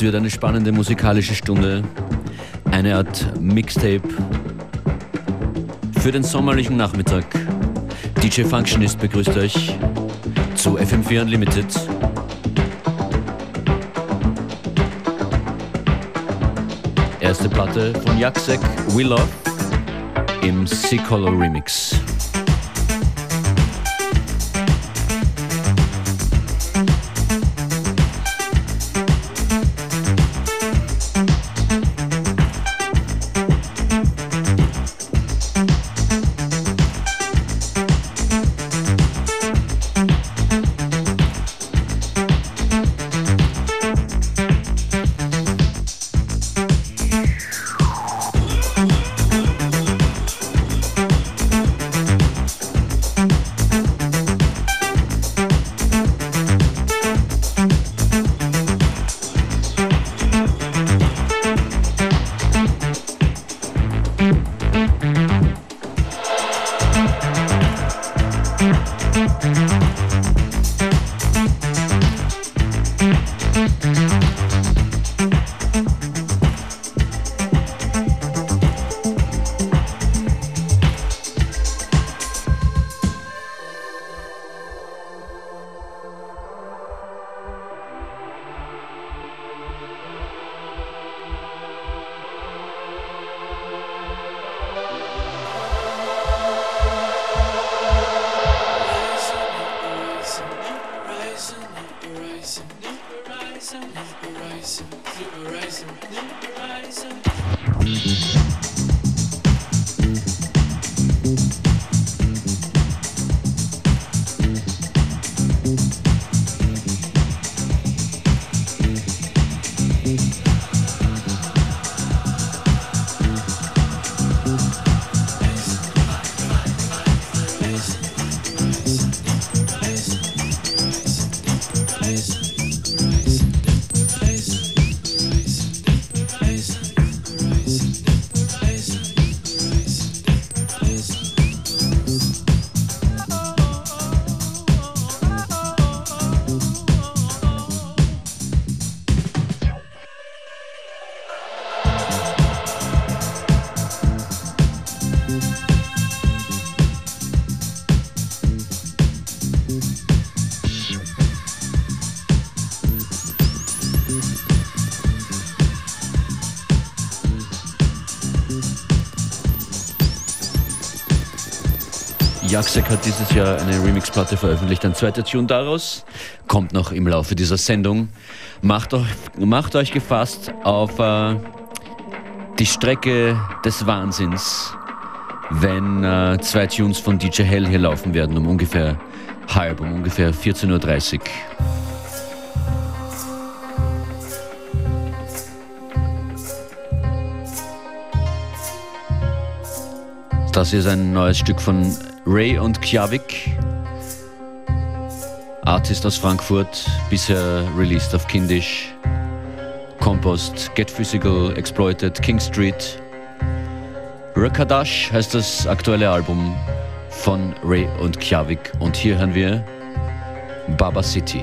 Wird eine spannende musikalische Stunde, eine Art Mixtape für den sommerlichen Nachmittag. DJ Functionist begrüßt euch zu FM4 Unlimited. Erste Platte von Jaksek, We Love im C-Color Remix. Jaksek hat dieses Jahr eine Remix-Platte veröffentlicht. Ein zweiter Tune daraus kommt noch im Laufe dieser Sendung. Macht euch, macht euch gefasst auf äh, die Strecke des Wahnsinns, wenn äh, zwei Tunes von DJ Hell hier laufen werden, um ungefähr halb, um ungefähr 14.30 Uhr. Das ist ein neues Stück von Ray und Kjavik. Artist aus Frankfurt, bisher released auf Kindisch. Compost, Get Physical, Exploited, King Street. Rakadash heißt das aktuelle Album von Ray und Kjavik. Und hier hören wir Baba City.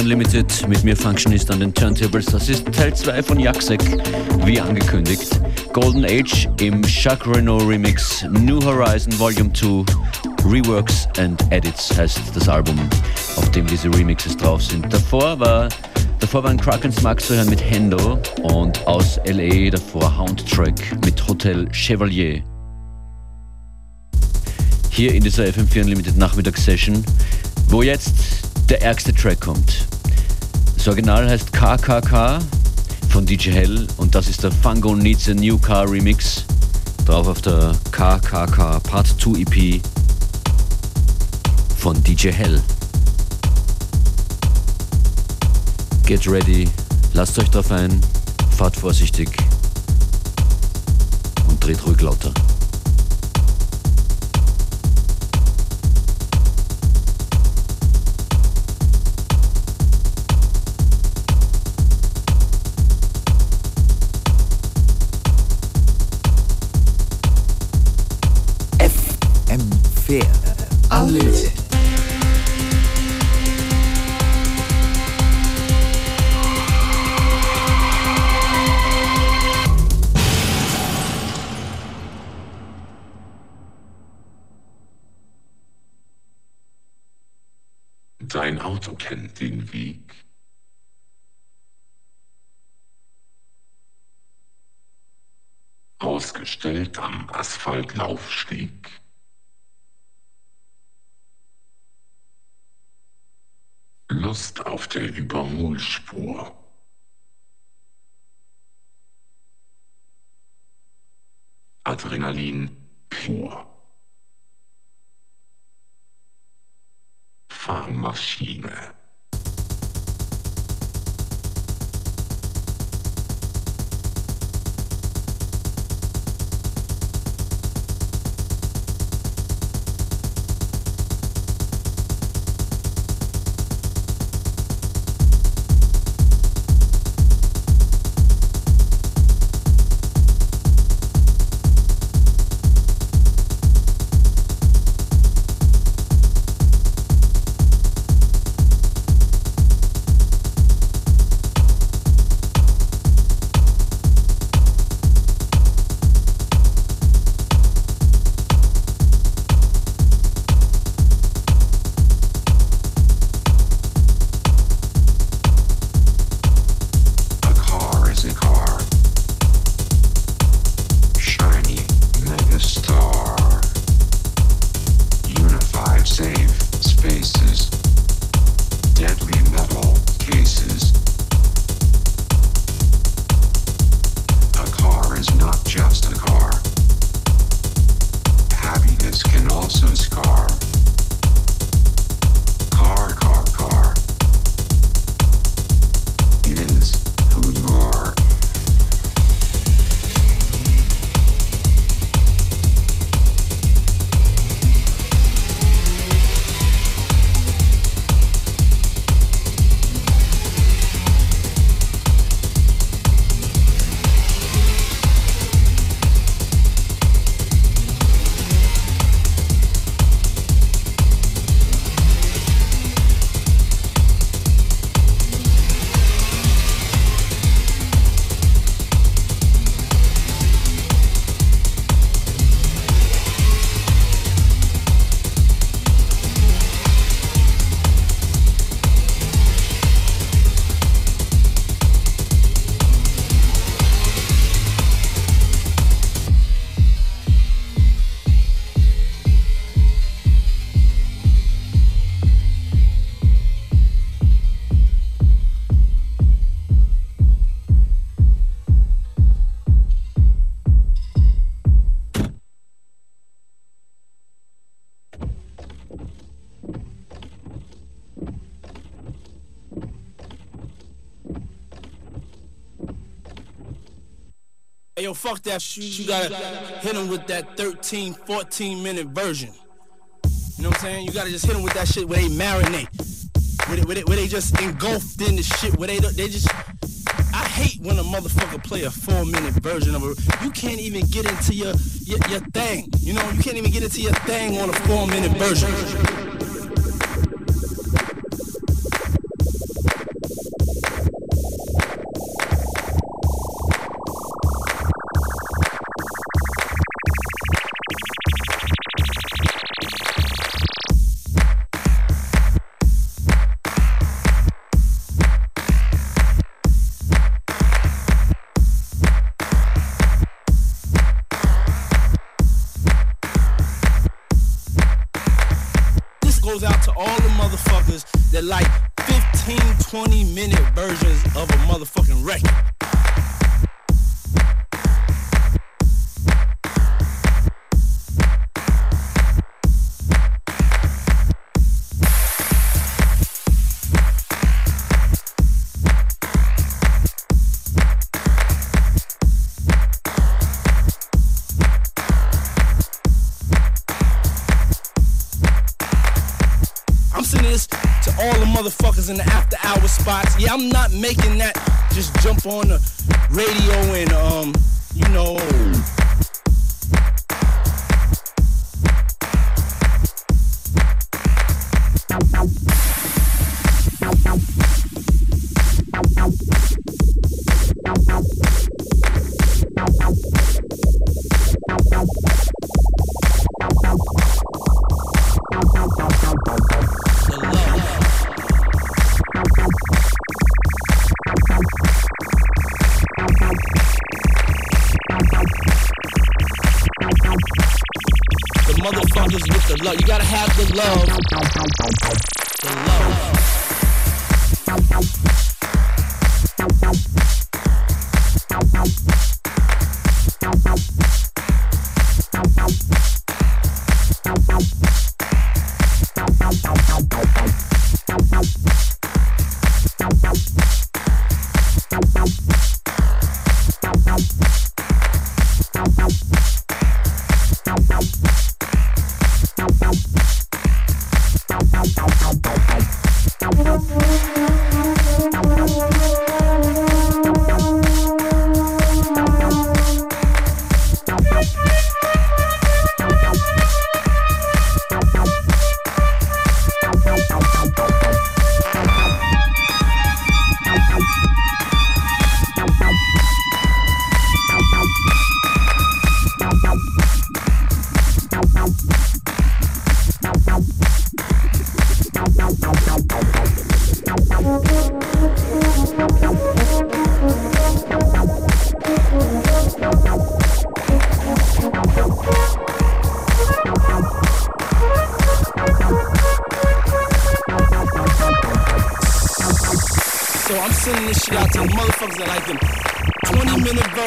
FM4 Unlimited mit mir Functionist an den Turntables. Das ist Teil 2 von Jaksek, wie angekündigt. Golden Age im Jacques Renault Remix, New Horizon Volume 2, Reworks and Edits heißt das Album, auf dem diese Remixes drauf sind. Davor war Davor war ein Krakens Max zu hören mit Hendo und aus LA davor Houndtrack mit Hotel Chevalier. Hier in dieser FM4 Unlimited Nachmittagssession, wo jetzt der ärgste Track kommt. Das Original heißt KKK von DJ Hell und das ist der Fungo Needs a New Car Remix. Drauf auf der KKK Part 2 EP von DJ Hell. Get ready, lasst euch drauf ein, fahrt vorsichtig und dreht ruhig lauter. Am Asphaltlaufsteg. Lust auf der Überholspur. Adrenalin pur. Fahrmaschine. Fuck that shit. You gotta hit him with that 13, 14 minute version. You know what I'm saying? You gotta just hit them with that shit where they marinate. Where they, where they, where they just engulfed in the shit. Where they, they just. I hate when a motherfucker play a four minute version of it. You can't even get into your, your, your thing. You know, you can't even get into your thing on a four minute version. All the motherfuckers in the after hour spots. Yeah, I'm not making that just jump on the radio and um, you know.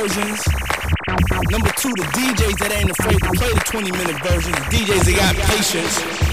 Versions. Number two, the DJs that ain't afraid to play the 20 minute versions. The DJs that got patience.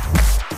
Bye.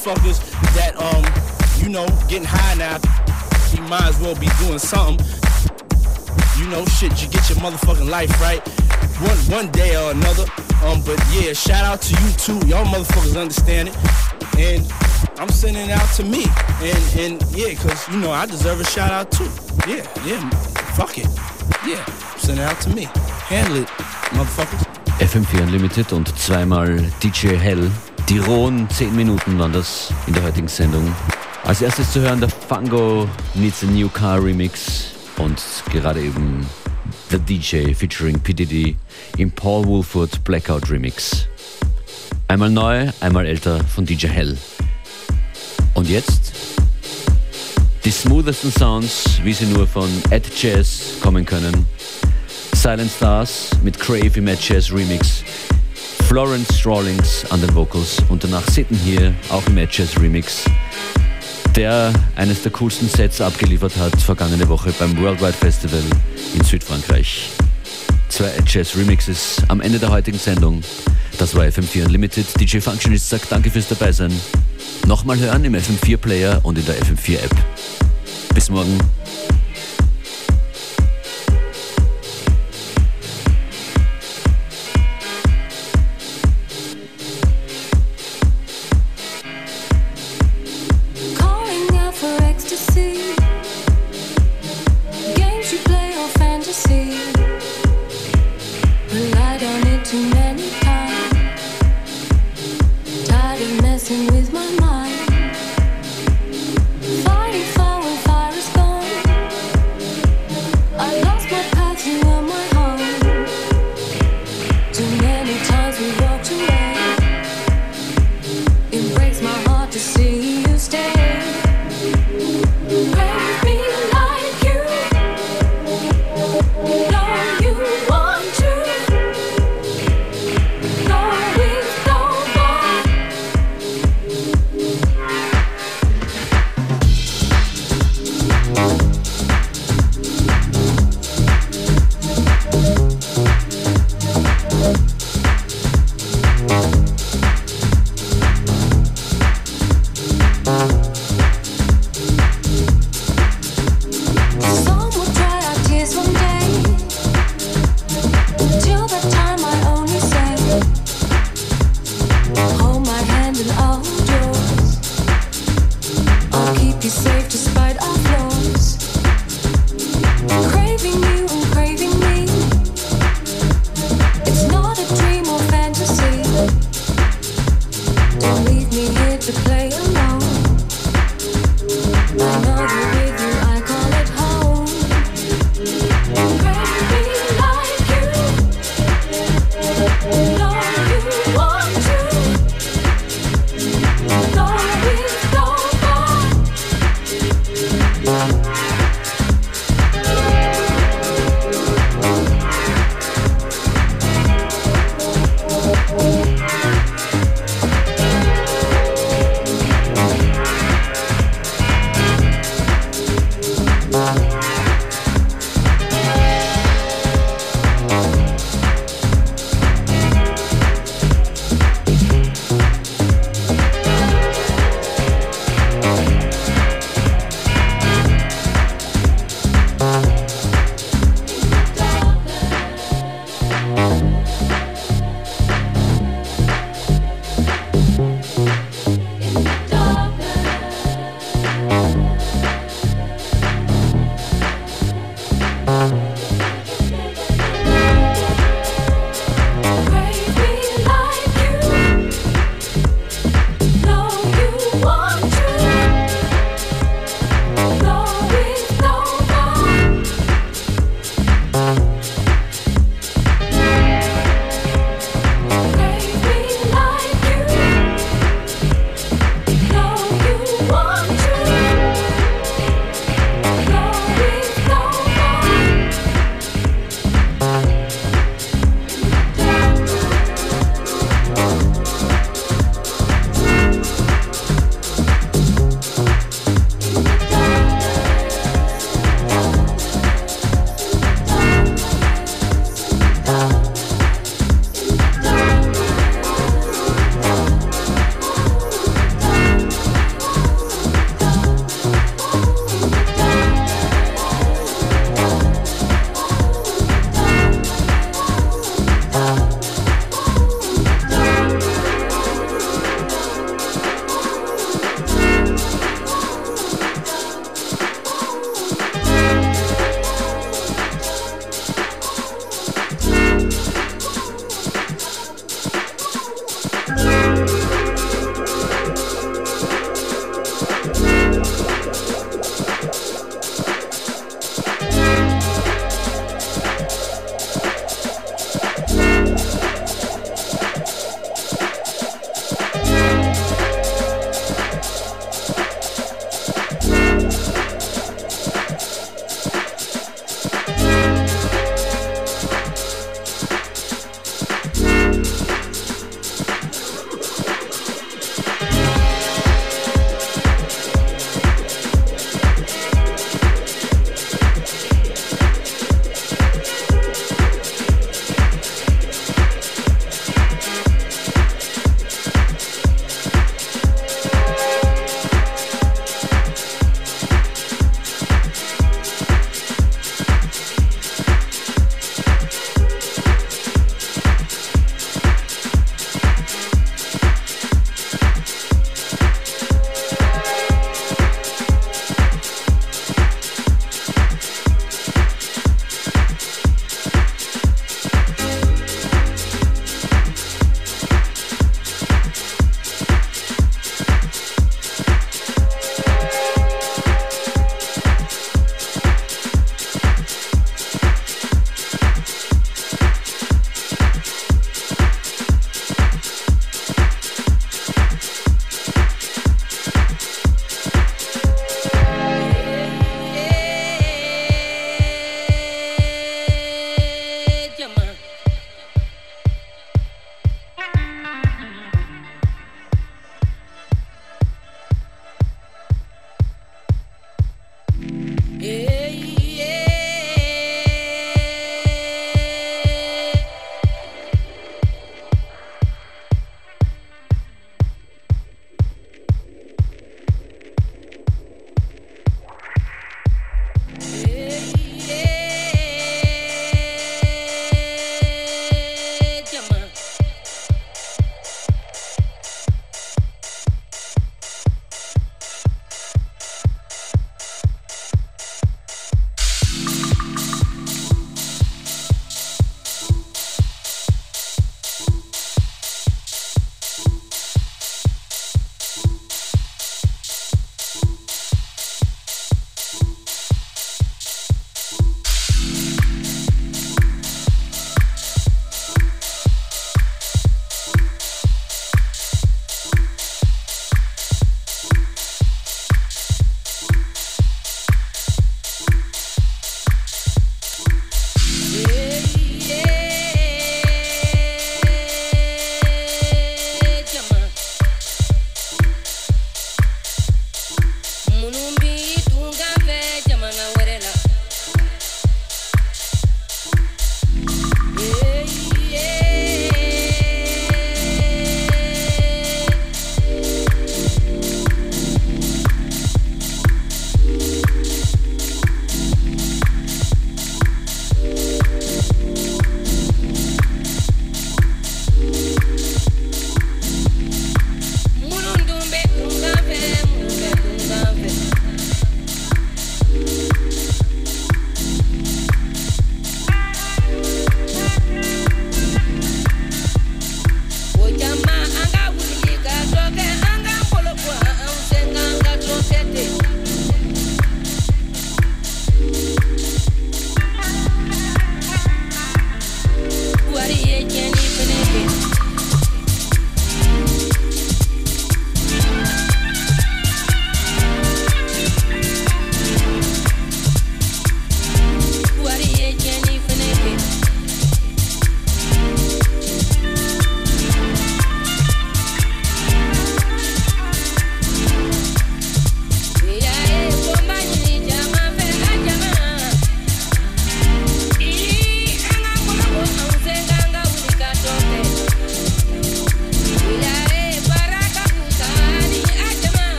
Motherfuckers that, um, you know, getting high now. You might as well be doing something. You know, shit, you get your motherfucking life right. One one day or another. Um, but yeah, shout out to you too. Y'all motherfuckers understand it. And I'm sending it out to me. And and yeah, cause you know I deserve a shout out too. Yeah, yeah. Fuck it. Yeah, send it out to me. Handle it, motherfuckers. FM4 Unlimited und zweimal DJ Hell. Die rohen 10 Minuten waren das in der heutigen Sendung. Als erstes zu hören der Fango Needs a New Car Remix und gerade eben The DJ featuring PDD im Paul Woolford Blackout Remix. Einmal neu, einmal älter von DJ Hell. Und jetzt die smoothesten Sounds, wie sie nur von Ed Jazz kommen können. Silent Stars mit Crave im Ed Jazz Remix. Florence Strawlings an den Vocals und danach Sitten hier auch im Jazz Remix. Der eines der coolsten Sets abgeliefert hat vergangene Woche beim Worldwide Festival in Südfrankreich. Zwei Ed Jazz Remixes am Ende der heutigen Sendung. Das war FM4 Unlimited. DJ Functionist sagt danke fürs Dabeisein. Nochmal hören im FM4 Player und in der FM4 App. Bis morgen.